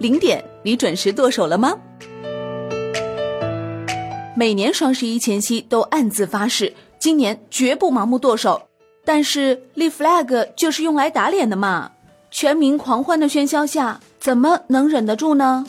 零点，你准时剁手了吗？每年双十一前夕都暗自发誓，今年绝不盲目剁手。但是立 flag 就是用来打脸的嘛！全民狂欢的喧嚣下，怎么能忍得住呢？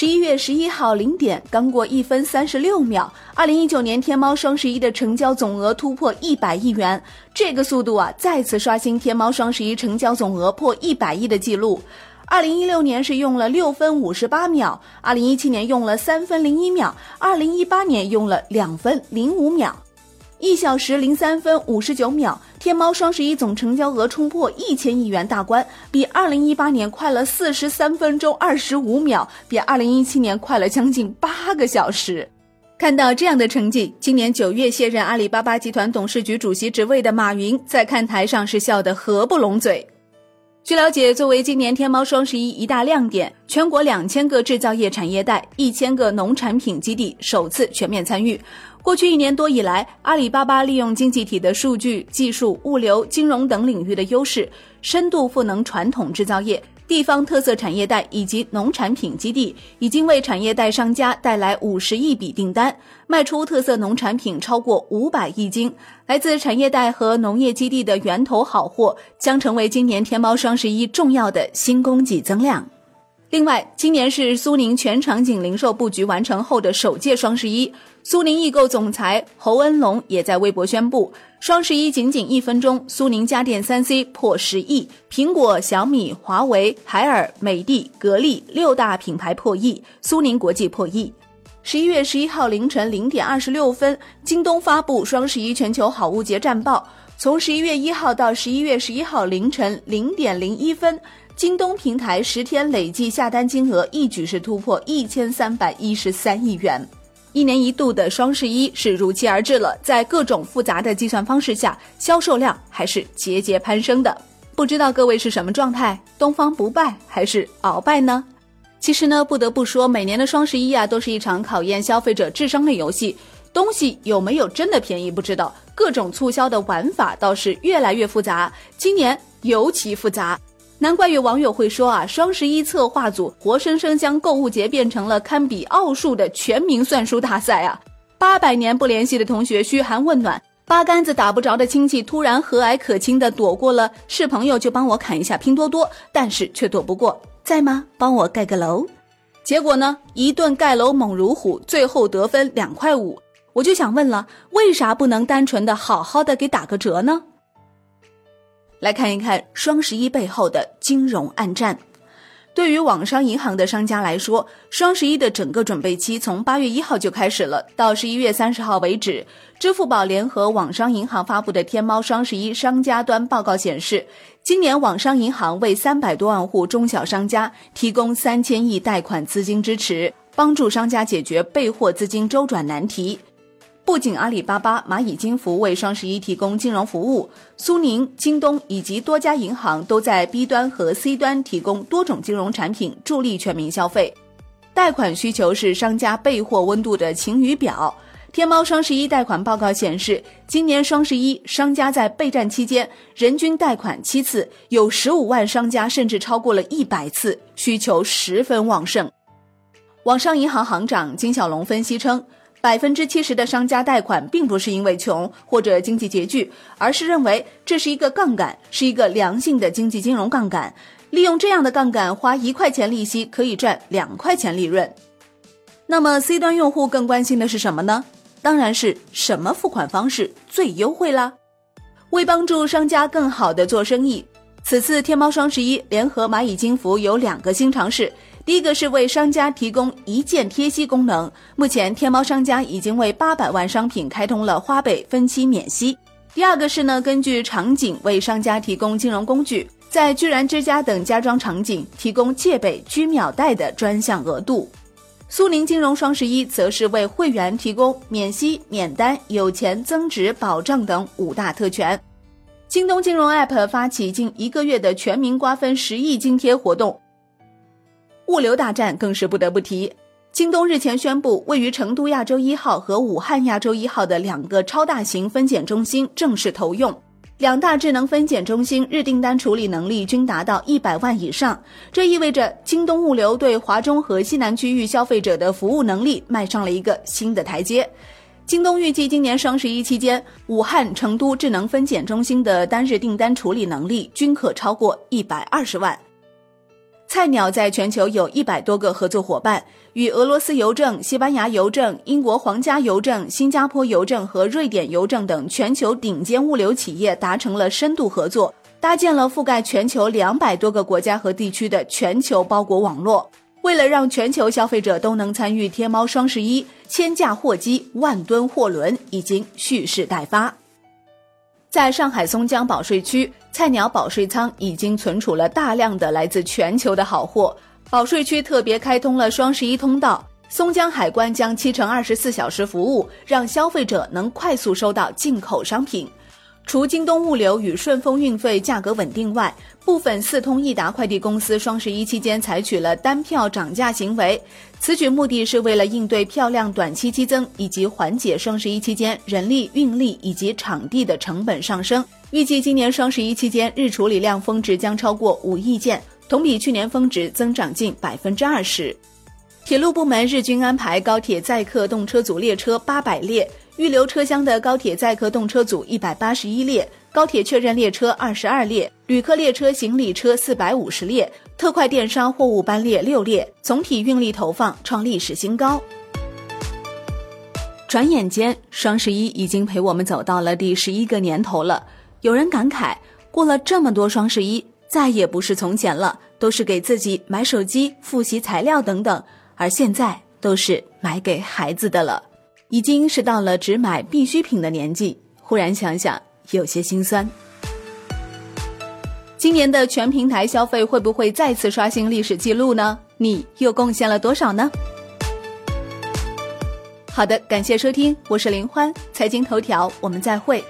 十一月十一号零点，刚过一分三十六秒，二零一九年天猫双十一的成交总额突破一百亿元，这个速度啊，再次刷新天猫双十一成交总额破一百亿的记录。二零一六年是用了六分五十八秒，二零一七年用了三分零一秒，二零一八年用了两分零五秒。一小时零三分五十九秒，天猫双十一总成交额冲破一千亿元大关，比二零一八年快了四十三分钟二十五秒，比二零一七年快了将近八个小时。看到这样的成绩，今年九月卸任阿里巴巴集团董事局主席职位的马云在看台上是笑得合不拢嘴。据了解，作为今年天猫双十一一大亮点，全国两千个制造业产业带、一千个农产品基地首次全面参与。过去一年多以来，阿里巴巴利用经济体的数据、技术、物流、金融等领域的优势，深度赋能传统制造业、地方特色产业带以及农产品基地，已经为产业带商家带来五十亿笔订单，卖出特色农产品超过五百亿斤。来自产业带和农业基地的源头好货，将成为今年天猫双十一重要的新供给增量。另外，今年是苏宁全场景零售布局完成后的首届双十一。苏宁易购总裁侯恩龙也在微博宣布，双十一仅仅一分钟，苏宁家电三 C 破十亿，苹果、小米、华为、海尔、美的、格力六大品牌破亿，苏宁国际破亿。十一月十一号凌晨零点二十六分，京东发布双十一全球好物节战报，从十一月一号到十一月十一号凌晨零点零一分。京东平台十天累计下单金额一举是突破一千三百一十三亿元，一年一度的双十一是如期而至了。在各种复杂的计算方式下，销售量还是节节攀升的。不知道各位是什么状态？东方不败还是鳌拜呢？其实呢，不得不说，每年的双十一啊，都是一场考验消费者智商的游戏。东西有没有真的便宜不知道，各种促销的玩法倒是越来越复杂，今年尤其复杂。难怪有网友会说啊，双十一策划组活生生将购物节变成了堪比奥数的全民算术大赛啊！八百年不联系的同学嘘寒问暖，八竿子打不着的亲戚突然和蔼可亲的躲过了，是朋友就帮我砍一下拼多多，但是却躲不过，在吗？帮我盖个楼。结果呢，一顿盖楼猛如虎，最后得分两块五。我就想问了，为啥不能单纯的好好的给打个折呢？来看一看双十一背后的金融暗战。对于网商银行的商家来说，双十一的整个准备期从八月一号就开始了，到十一月三十号为止。支付宝联合网商银行发布的天猫双十一商家端报告显示，今年网商银行为三百多万户中小商家提供三千亿贷款资金支持，帮助商家解决备货资金周转难题。不仅阿里巴巴、蚂蚁金服为双十一提供金融服务，苏宁、京东以及多家银行都在 B 端和 C 端提供多种金融产品，助力全民消费。贷款需求是商家备货温度的晴雨表。天猫双十一贷款报告显示，今年双十一商家在备战期间人均贷款七次，有十五万商家甚至超过了一百次，需求十分旺盛。网商银行行长金小龙分析称。百分之七十的商家贷款并不是因为穷或者经济拮据，而是认为这是一个杠杆，是一个良性的经济金融杠杆。利用这样的杠杆，花一块钱利息可以赚两块钱利润。那么 C 端用户更关心的是什么呢？当然是什么付款方式最优惠啦。为帮助商家更好的做生意，此次天猫双十一联合蚂蚁金服有两个新尝试。第一个是为商家提供一键贴息功能，目前天猫商家已经为八百万商品开通了花呗分期免息。第二个是呢，根据场景为商家提供金融工具，在居然之家等家装场景提供借呗、居秒贷的专项额度。苏宁金融双十一则是为会员提供免息、免单、有钱增值保障等五大特权。京东金融 App 发起近一个月的全民瓜分十亿津贴活动。物流大战更是不得不提。京东日前宣布，位于成都亚洲一号和武汉亚洲一号的两个超大型分拣中心正式投用。两大智能分拣中心日订单处理能力均达到一百万以上，这意味着京东物流对华中和西南区域消费者的服务能力迈上了一个新的台阶。京东预计今年双十一期间，武汉、成都智能分拣中心的单日订单处理能力均可超过一百二十万。菜鸟在全球有一百多个合作伙伴，与俄罗斯邮政、西班牙邮政、英国皇家邮政、新加坡邮政和瑞典邮政等全球顶尖物流企业达成了深度合作，搭建了覆盖全球两百多个国家和地区的全球包裹网络。为了让全球消费者都能参与天猫双十一，千架货机、万吨货轮已经蓄势待发。在上海松江保税区，菜鸟保税仓已经存储了大量的来自全球的好货。保税区特别开通了双十一通道，松江海关将七乘二十四小时服务，让消费者能快速收到进口商品。除京东物流与顺丰运费价格稳定外，部分四通一达快递公司双十一期间采取了单票涨价行为。此举目的是为了应对票量短期激增，以及缓解双十一期间人力、运力以及场地的成本上升。预计今年双十一期间日处理量峰值将超过五亿件，同比去年峰值增长近百分之二十。铁路部门日均安排高铁载客动车组列车八百列。预留车厢的高铁载客动车组一百八十一列，高铁确认列车二十二列，旅客列车、行李车四百五十列，特快电商货物班列六列，总体运力投放创历史新高。转眼间，双十一已经陪我们走到了第十一个年头了。有人感慨，过了这么多双十一，再也不是从前了，都是给自己买手机、复习材料等等，而现在都是买给孩子的了。已经是到了只买必需品的年纪，忽然想想有些心酸。今年的全平台消费会不会再次刷新历史记录呢？你又贡献了多少呢？好的，感谢收听，我是林欢，财经头条，我们再会。